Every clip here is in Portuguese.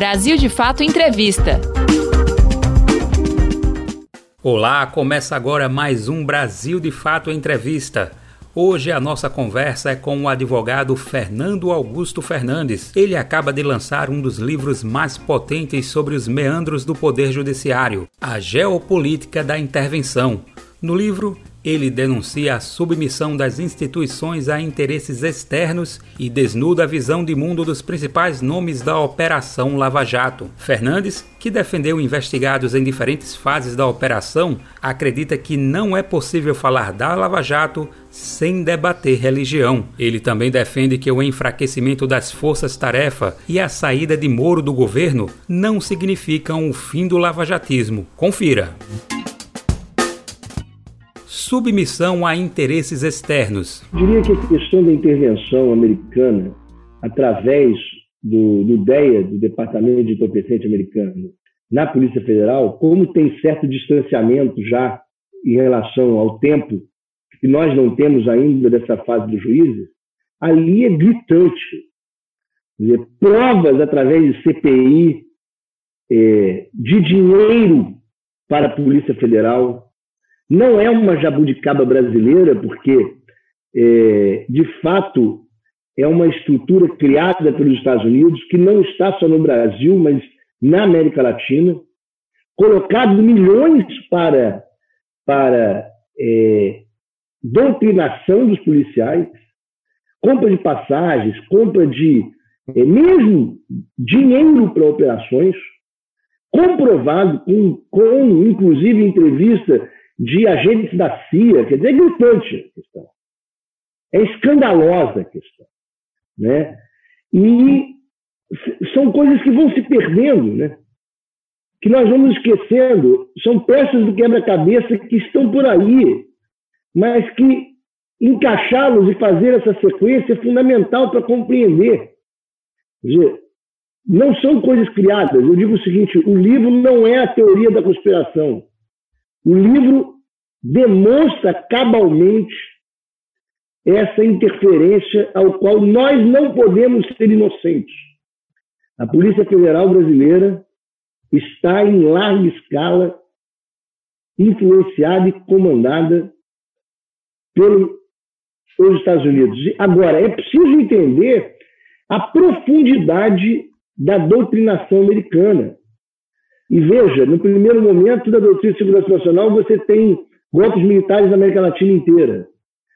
Brasil de Fato Entrevista. Olá, começa agora mais um Brasil de Fato Entrevista. Hoje a nossa conversa é com o advogado Fernando Augusto Fernandes. Ele acaba de lançar um dos livros mais potentes sobre os meandros do Poder Judiciário, A Geopolítica da Intervenção. No livro, ele denuncia a submissão das instituições a interesses externos e desnuda a visão de mundo dos principais nomes da Operação Lava Jato. Fernandes, que defendeu investigados em diferentes fases da operação, acredita que não é possível falar da Lava Jato sem debater religião. Ele também defende que o enfraquecimento das forças-tarefa e a saída de Moro do governo não significam o fim do lavajatismo. Confira submissão a interesses externos. Diria que a questão da intervenção americana, através do, do DEA, do Departamento de Entorpecente Americano, na Polícia Federal, como tem certo distanciamento já em relação ao tempo que nós não temos ainda dessa fase dos juízes, ali é gritante. Dizer, provas através de CPI, é, de dinheiro para a Polícia Federal, não é uma jabuticaba brasileira, porque, é, de fato, é uma estrutura criada pelos Estados Unidos, que não está só no Brasil, mas na América Latina, colocado milhões para, para é, doutrinação dos policiais, compra de passagens, compra de é, mesmo dinheiro para operações, comprovado com, com inclusive entrevista de agentes da CIA, quer dizer, é gritante a questão. É escandalosa a questão. Né? E são coisas que vão se perdendo, né? que nós vamos esquecendo. São peças do quebra-cabeça que estão por aí, mas que encaixá-los e fazer essa sequência é fundamental para compreender. Quer dizer, não são coisas criadas. Eu digo o seguinte: o livro não é a teoria da conspiração. O livro demonstra cabalmente essa interferência ao qual nós não podemos ser inocentes. A Polícia Federal Brasileira está em larga escala influenciada e comandada pelos Estados Unidos. Agora, é preciso entender a profundidade da doutrinação americana. E veja, no primeiro momento da doutrina de segurança nacional, você tem golpes militares na América Latina inteira.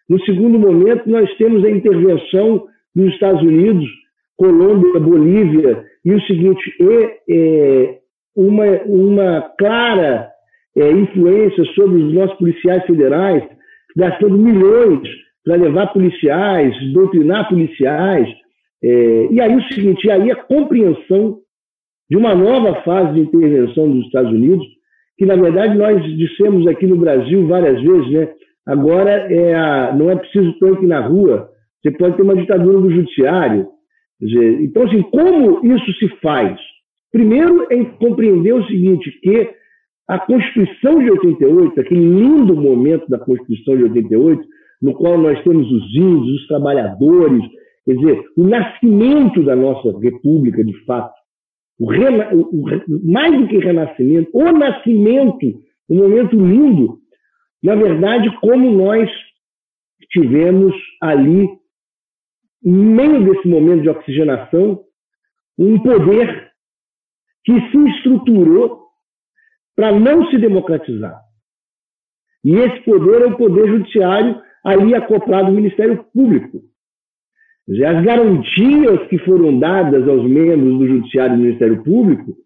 No segundo momento, nós temos a intervenção dos Estados Unidos, Colômbia, Bolívia, e o seguinte, é, é uma, uma clara é, influência sobre os nossos policiais federais, gastando milhões para levar policiais, doutrinar policiais. É, e aí o seguinte, e aí a compreensão de uma nova fase de intervenção dos Estados Unidos, que na verdade nós dissemos aqui no Brasil várias vezes, né? Agora é a, não é preciso tanque na rua, você pode ter uma ditadura do judiciário. Dizer, então, assim, como isso se faz? Primeiro é compreender o seguinte, que a Constituição de 88, aquele lindo momento da Constituição de 88, no qual nós temos os índios, os trabalhadores, quer dizer, o nascimento da nossa república, de fato, o, rena, o, mais do que renascimento, o nascimento, um momento lindo, na verdade, como nós tivemos ali, em meio desse momento de oxigenação, um poder que se estruturou para não se democratizar. E esse poder é o poder judiciário ali acoplado ao Ministério Público. As garantias que foram dadas aos membros do Judiciário e do Ministério Público,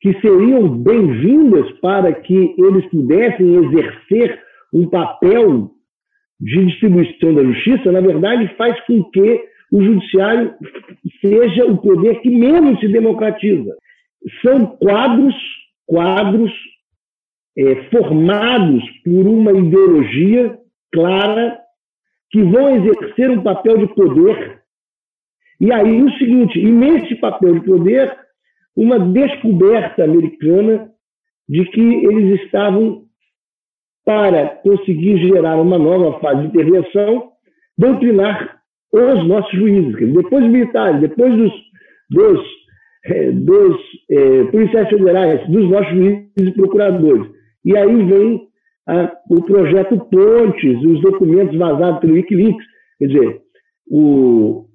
que seriam bem-vindas para que eles pudessem exercer um papel de distribuição da justiça, na verdade, faz com que o Judiciário seja o poder que menos se democratiza. São quadros, quadros é, formados por uma ideologia clara que vão exercer um papel de poder. E aí o seguinte, e nesse papel de poder, uma descoberta americana de que eles estavam para conseguir gerar uma nova fase de intervenção, doutrinar os nossos juízes, depois dos militares, depois dos, dos é, dos é, policiais federais, dos nossos juízes e procuradores. E aí vem a, o projeto Pontes, os documentos vazados pelo Wikileaks. Quer dizer, o,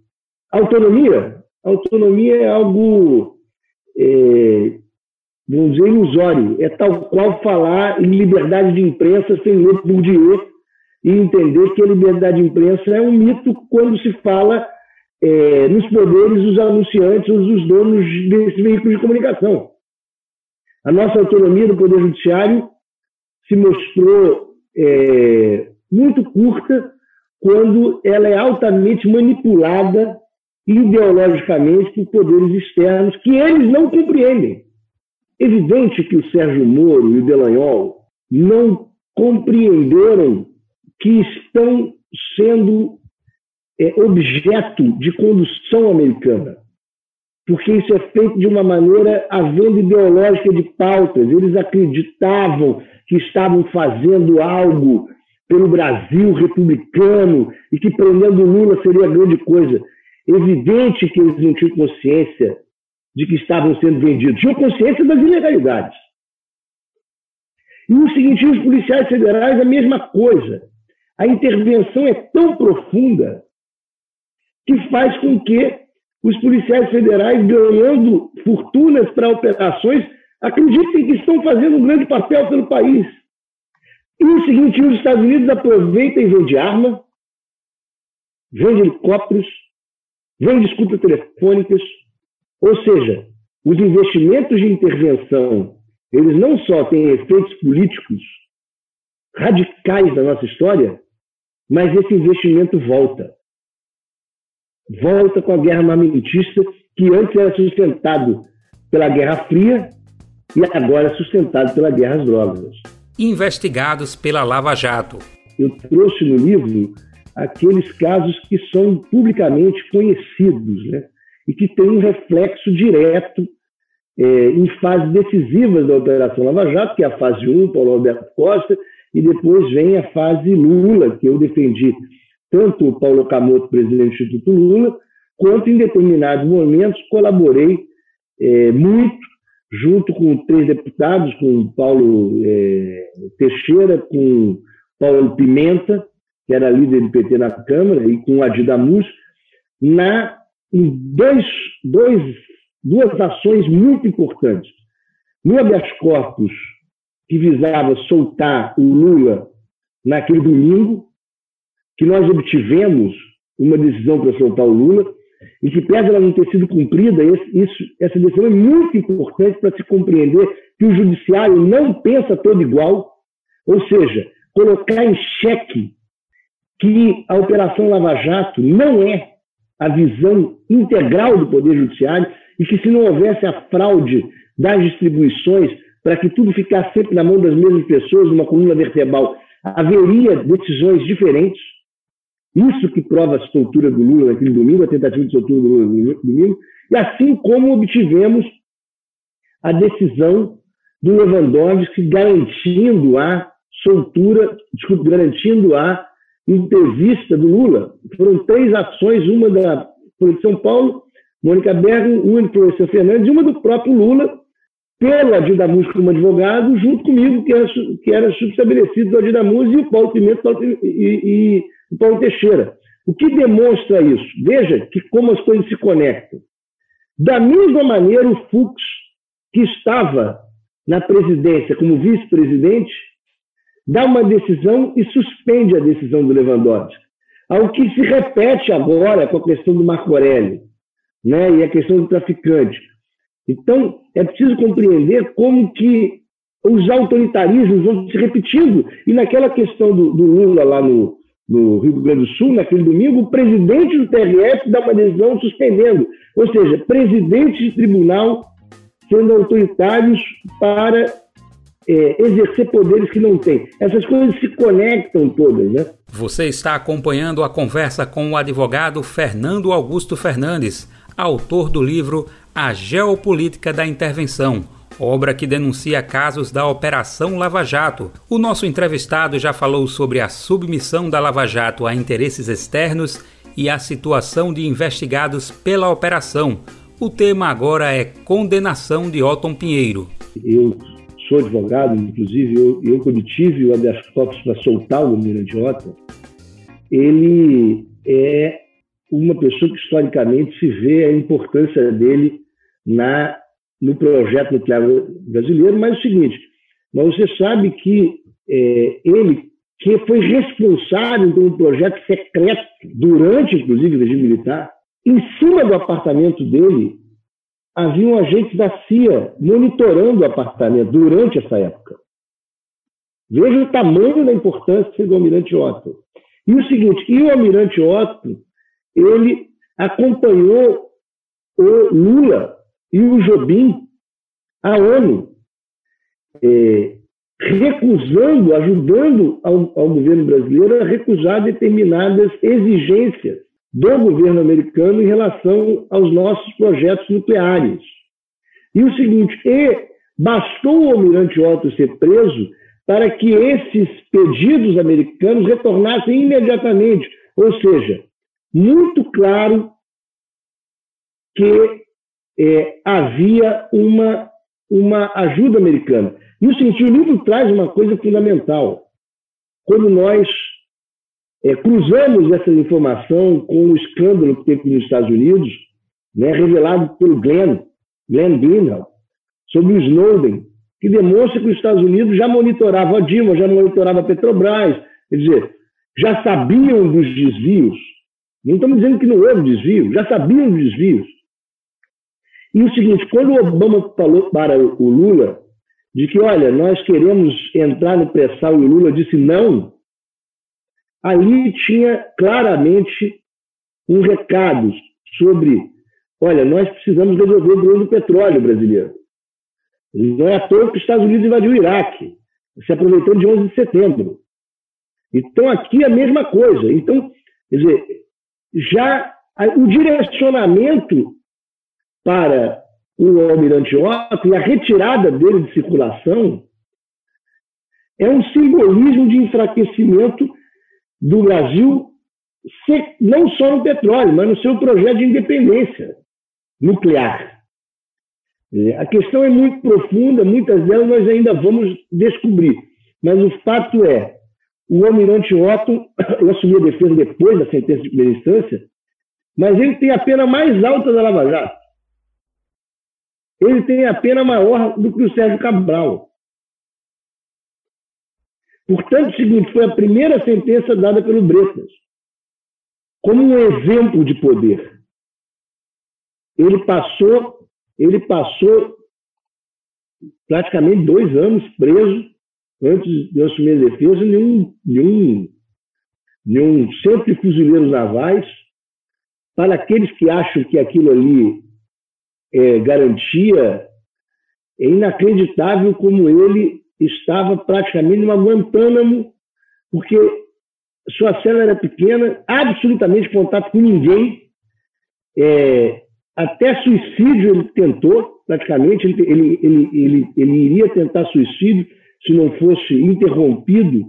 autonomia, autonomia é algo, é, vamos dizer, ilusório. É tal qual falar em liberdade de imprensa sem ler Bourdieu e entender que a liberdade de imprensa é um mito quando se fala é, nos poderes dos anunciantes ou dos donos desse veículo de comunicação. A nossa autonomia do Poder Judiciário se mostrou é, muito curta quando ela é altamente manipulada ideologicamente por poderes externos que eles não compreendem. Evidente que o Sérgio Moro e o Delanhol não compreenderam que estão sendo é, objeto de condução americana, porque isso é feito de uma maneira havendo ideológica de pautas. Eles acreditavam que estavam fazendo algo pelo Brasil republicano e que prendendo Lula seria grande coisa. Evidente que eles não tinham consciência de que estavam sendo vendidos, tinham consciência das ilegalidades. E o seguinte, os policiais federais, a mesma coisa. A intervenção é tão profunda que faz com que os policiais federais, ganhando fortunas para operações, acreditem que estão fazendo um grande papel pelo país. E o seguinte, os Estados Unidos aproveitam e vende arma, vende helicópteros, vende escutas telefônicas, ou seja, os investimentos de intervenção, eles não só têm efeitos políticos radicais da nossa história, mas esse investimento volta. Volta com a guerra armamentista, que antes era sustentado pela Guerra Fria e agora é sustentado pela guerra às drogas. Investigados pela Lava Jato. Eu trouxe no livro aqueles casos que são publicamente conhecidos, né? E que têm um reflexo direto é, em fases decisivas da Operação Lava Jato, que é a fase 1, Paulo Alberto Costa, e depois vem a fase Lula, que eu defendi tanto o Paulo Camoto, presidente do Instituto Lula, quanto em determinados momentos colaborei é, muito junto com três deputados, com Paulo é, Teixeira, com Paulo Pimenta, que era líder do PT na Câmara, e com Adi Damus, na, em dois, dois, duas ações muito importantes. No habeas corpus, que visava soltar o Lula naquele domingo, que nós obtivemos uma decisão para soltar o Lula, e que, pese ela não ter sido cumprida, isso, essa decisão é muito importante para se compreender que o judiciário não pensa todo igual, ou seja, colocar em xeque que a Operação Lava Jato não é a visão integral do Poder Judiciário e que, se não houvesse a fraude das distribuições, para que tudo ficasse sempre na mão das mesmas pessoas, numa coluna vertebral, haveria decisões diferentes. Isso que prova a soltura do Lula naquele domingo, a tentativa de soltura do Lula no domingo, e assim como obtivemos a decisão do Lewandowski garantindo a soltura, desculpe, garantindo a entrevista do Lula. Foram três ações, uma da Folha de São Paulo, Mônica Bergman, uma do professor Fernandes e uma do próprio Lula, pelo Adidamus como advogado, junto comigo, que era, que era subestabelecido do Adidamus e o Paulo Pimenta e, e Paulo Teixeira. O que demonstra isso? Veja que como as coisas se conectam. Da mesma maneira, o Fux, que estava na presidência como vice-presidente, dá uma decisão e suspende a decisão do Lewandowski. Ao que se repete agora com a questão do Marco Aurélio né, e a questão do traficante. Então, é preciso compreender como que os autoritarismos vão se repetindo. E naquela questão do, do Lula lá no, no Rio Grande do Sul, naquele domingo, o presidente do TRF dá uma decisão suspendendo. Ou seja, presidentes de tribunal sendo autoritários para é, exercer poderes que não têm. Essas coisas se conectam todas, né? Você está acompanhando a conversa com o advogado Fernando Augusto Fernandes, autor do livro A Geopolítica da Intervenção obra que denuncia casos da Operação Lava Jato. O nosso entrevistado já falou sobre a submissão da Lava Jato a interesses externos e a situação de investigados pela operação, O tema agora é Condenação de Otton Pinheiro. Eu sou advogado, inclusive eu, eu quando tive o habeas corpus para soltar o Almirante Otton, ele é uma pessoa que historicamente se vê a importância dele na no projeto nuclear brasileiro, mas é o seguinte, mas você sabe que é, ele que foi responsável por um projeto secreto durante, inclusive, o regime militar, em cima do apartamento dele haviam agentes da CIA monitorando o apartamento durante essa época. Veja o tamanho da importância do Almirante Otto. E o seguinte, e o Almirante Otto, ele acompanhou o Lula e o Jobim a ONU, é, recusando, ajudando ao, ao governo brasileiro a recusar determinadas exigências do governo americano em relação aos nossos projetos nucleares. E o seguinte, e bastou o almirante Otto ser preso para que esses pedidos americanos retornassem imediatamente. Ou seja, muito claro que é, havia uma, uma ajuda americana. E o seguinte, o livro traz uma coisa fundamental. Quando nós é, cruzamos essa informação com o escândalo que teve nos Estados Unidos, né, revelado pelo Glenn, Glenn Greenwald, sobre o Snowden, que demonstra que os Estados Unidos já monitoravam a Dilma, já monitoravam a Petrobras, quer dizer, já sabiam dos desvios. Não estamos dizendo que não houve desvio, já sabiam dos desvios. E o seguinte, quando o Obama falou para o Lula de que, olha, nós queremos entrar no pré-sal e o Lula disse não, ali tinha claramente um recado sobre, olha, nós precisamos resolver o do petróleo brasileiro. Não é à toa que os Estados Unidos invadiu o Iraque, se aproveitando de 11 de setembro. Então, aqui é a mesma coisa. Então, quer dizer, já o direcionamento para o almirante Otto e a retirada dele de circulação é um simbolismo de enfraquecimento do Brasil, não só no petróleo, mas no seu projeto de independência nuclear. A questão é muito profunda, muitas delas nós ainda vamos descobrir. Mas o fato é, o almirante Otto assumiu a defesa depois da sentença de primeira instância, mas ele tem a pena mais alta da Lava Jato. Ele tem a pena maior do que o Sérgio Cabral. Portanto, o seguinte, foi a primeira sentença dada pelo Bretas, como um exemplo de poder. Ele passou, ele passou praticamente dois anos preso antes de assumir a defesa de um, de um, de um centro de fuzileiros navais. Para aqueles que acham que aquilo ali é garantia, é inacreditável como ele estava praticamente numa Guantánamo, porque sua cela era pequena, absolutamente contato com ninguém, é, até suicídio ele tentou, praticamente, ele, ele, ele, ele, ele iria tentar suicídio se não fosse interrompido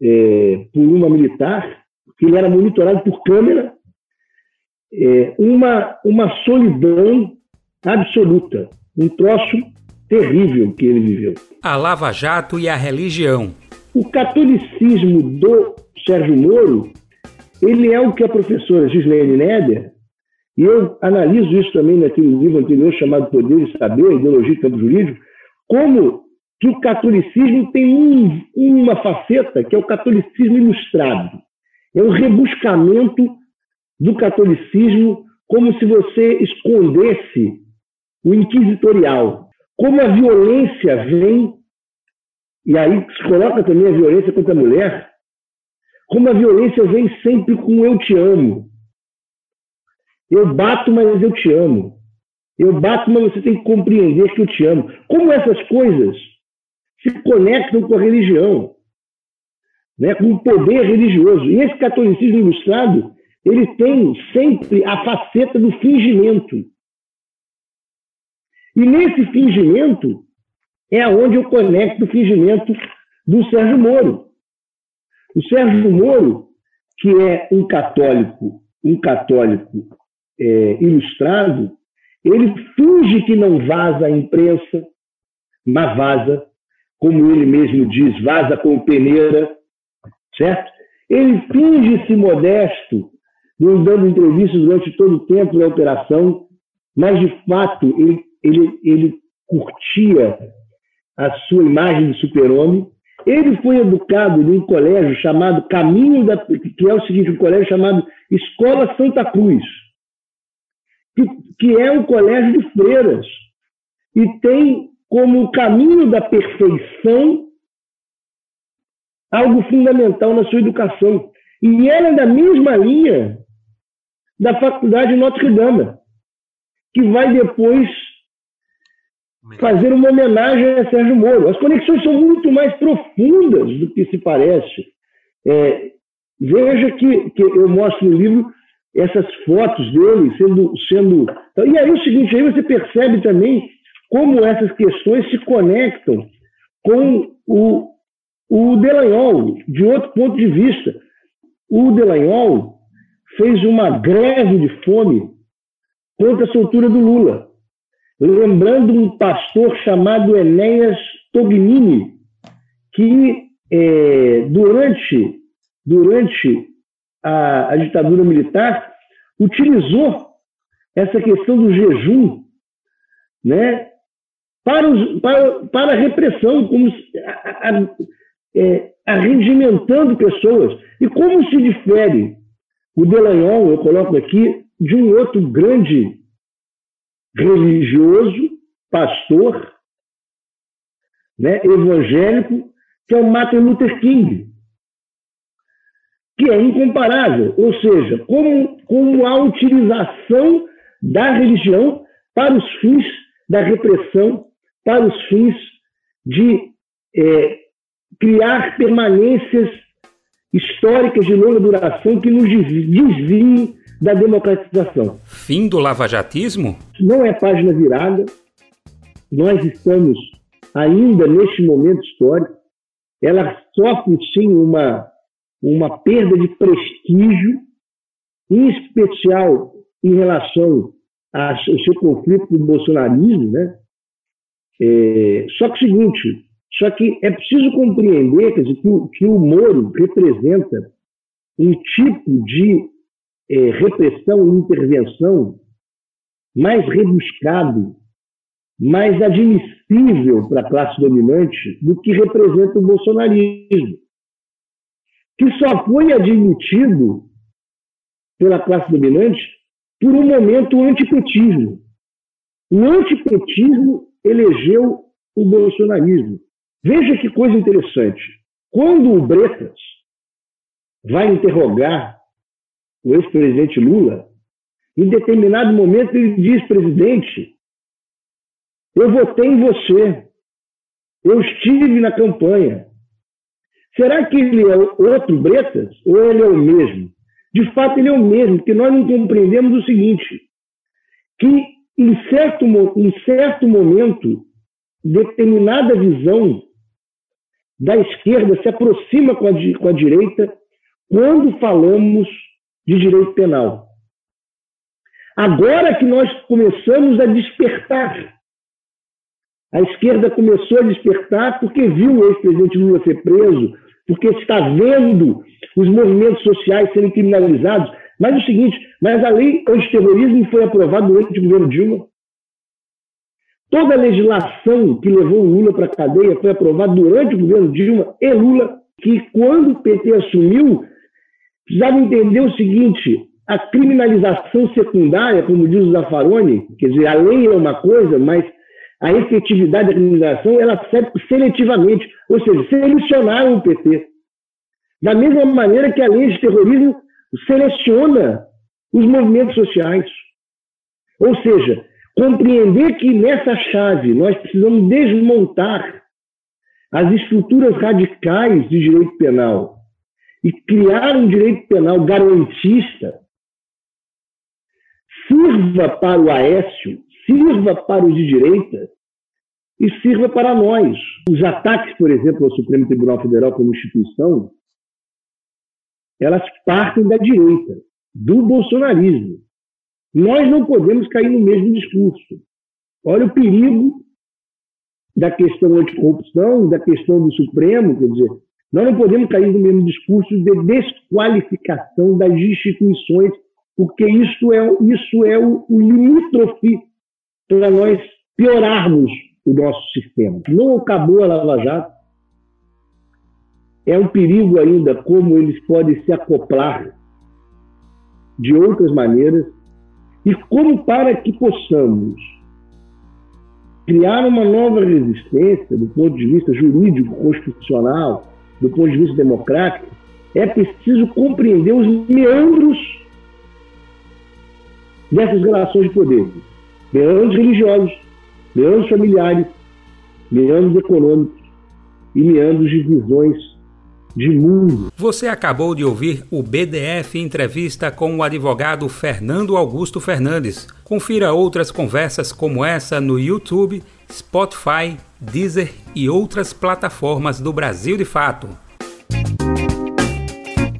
é, por uma militar, porque ele era monitorado por câmera, é, uma, uma solidão absoluta, um troço terrível que ele viveu. A Lava Jato e a religião. O catolicismo do Sérgio Moro, ele é o que a professora Gislaine Neder, e eu analiso isso também naquele livro anterior chamado Poder e Saber, Ideologia e Campo Jurídico, como que o catolicismo tem um, uma faceta que é o catolicismo ilustrado. É um rebuscamento do catolicismo como se você escondesse o inquisitorial. Como a violência vem, e aí se coloca também a violência contra a mulher, como a violência vem sempre com eu te amo. Eu bato, mas eu te amo. Eu bato, mas você tem que compreender que eu te amo. Como essas coisas se conectam com a religião, né, com o poder religioso. E esse catolicismo ilustrado, ele tem sempre a faceta do fingimento. E nesse fingimento é onde eu conecto o fingimento do Sérgio Moro. O Sérgio Moro, que é um católico, um católico é, ilustrado, Ele finge que não vaza a imprensa, mas vaza, como ele mesmo diz, vaza com peneira, certo? Ele finge-se modesto, não dando entrevistas durante todo o tempo da operação, mas de fato ele, ele, ele curtia a sua imagem de super-homem. Ele foi educado em um colégio chamado Caminho da. que é o seguinte, um colégio chamado Escola Santa Cruz, que, que é um colégio de freiras, e tem como caminho da perfeição algo fundamental na sua educação. E ela é da mesma linha da Faculdade Notre Dame, que vai depois fazer uma homenagem a Sérgio Moro. As conexões são muito mais profundas do que se parece. É, veja que, que eu mostro no livro essas fotos dele sendo, sendo. E aí o seguinte, aí você percebe também como essas questões se conectam com o, o Delanhol, de outro ponto de vista. O Delanhol fez uma greve de fome contra a soltura do Lula lembrando um pastor chamado Enéas Tognini, que é, durante, durante a, a, ditadura militar utilizou essa questão do jejum né, para, os, para, para a repressão, como a, a, é, arregimentando pessoas. E como se difere o Delanhol, eu coloco aqui, de um outro grande religioso, pastor, né, evangélico, que é o Martin Luther King, que é incomparável, ou seja, como, como a utilização da religião para os fins da repressão, para os fins de é, criar permanências históricas de longa duração que nos desviem da democratização. Fim do lavajatismo? Não é página virada. Nós estamos ainda neste momento histórico. Ela sofre sim uma, uma perda de prestígio, em especial em relação ao seu conflito com o bolsonarismo, né? É, só que o seguinte, só que é preciso compreender quer dizer, que, o, que o Moro representa um tipo de é, repressão e intervenção mais rebuscado, mais admissível para a classe dominante do que representa o bolsonarismo, que só foi admitido pela classe dominante por um momento o antipetismo. O antipetismo elegeu o bolsonarismo. Veja que coisa interessante. Quando o Bretas vai interrogar o ex-presidente Lula, em determinado momento ele diz, presidente, eu votei em você, eu estive na campanha. Será que ele é outro Bretas ou ele é o mesmo? De fato, ele é o mesmo, porque nós não compreendemos o seguinte, que em certo, em certo momento, determinada visão da esquerda se aproxima com a, com a direita quando falamos de direito penal. Agora que nós começamos a despertar, a esquerda começou a despertar porque viu o ex-presidente Lula ser preso, porque está vendo os movimentos sociais serem criminalizados. Mas o seguinte, mas a lei antiterrorismo foi aprovada durante o governo Dilma. Toda a legislação que levou o Lula para a cadeia foi aprovada durante o governo Dilma e Lula, que quando o PT assumiu, precisava entender o seguinte: a criminalização secundária, como diz o Zaffaroni, quer dizer, a lei é uma coisa, mas a efetividade da criminalização ela serve seletivamente, ou seja, selecionaram o PT. Da mesma maneira que a lei de terrorismo seleciona os movimentos sociais. Ou seja, compreender que nessa chave nós precisamos desmontar as estruturas radicais de direito penal e criar um direito penal garantista sirva para o Aécio, sirva para os de direita e sirva para nós. Os ataques, por exemplo, ao Supremo Tribunal Federal como instituição, elas partem da direita, do bolsonarismo. Nós não podemos cair no mesmo discurso. Olha o perigo da questão anticorrupção, da questão do Supremo, quer dizer, nós não podemos cair no mesmo discurso de desqualificação das instituições, porque isso é, isso é o, o limítrofe para nós piorarmos o nosso sistema. Não acabou a Lava Jato. É um perigo ainda como eles podem se acoplar de outras maneiras e como para que possamos criar uma nova resistência do ponto de vista jurídico, constitucional, do ponto de vista democrático, é preciso compreender os meandros dessas relações de poder. Meandros religiosos, meandros familiares, meandros econômicos e meandros de visões de mundo. Você acabou de ouvir o BDF entrevista com o advogado Fernando Augusto Fernandes. Confira outras conversas como essa no YouTube, Spotify, Deezer e outras plataformas do Brasil de Fato.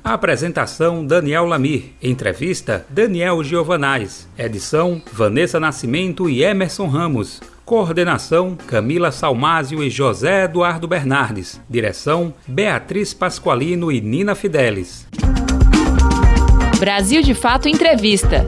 Apresentação Daniel Lamir. Entrevista Daniel Giovanais. Edição Vanessa Nascimento e Emerson Ramos. Coordenação: Camila Salmásio e José Eduardo Bernardes. Direção: Beatriz Pasqualino e Nina Fidelis. Brasil de Fato Entrevista.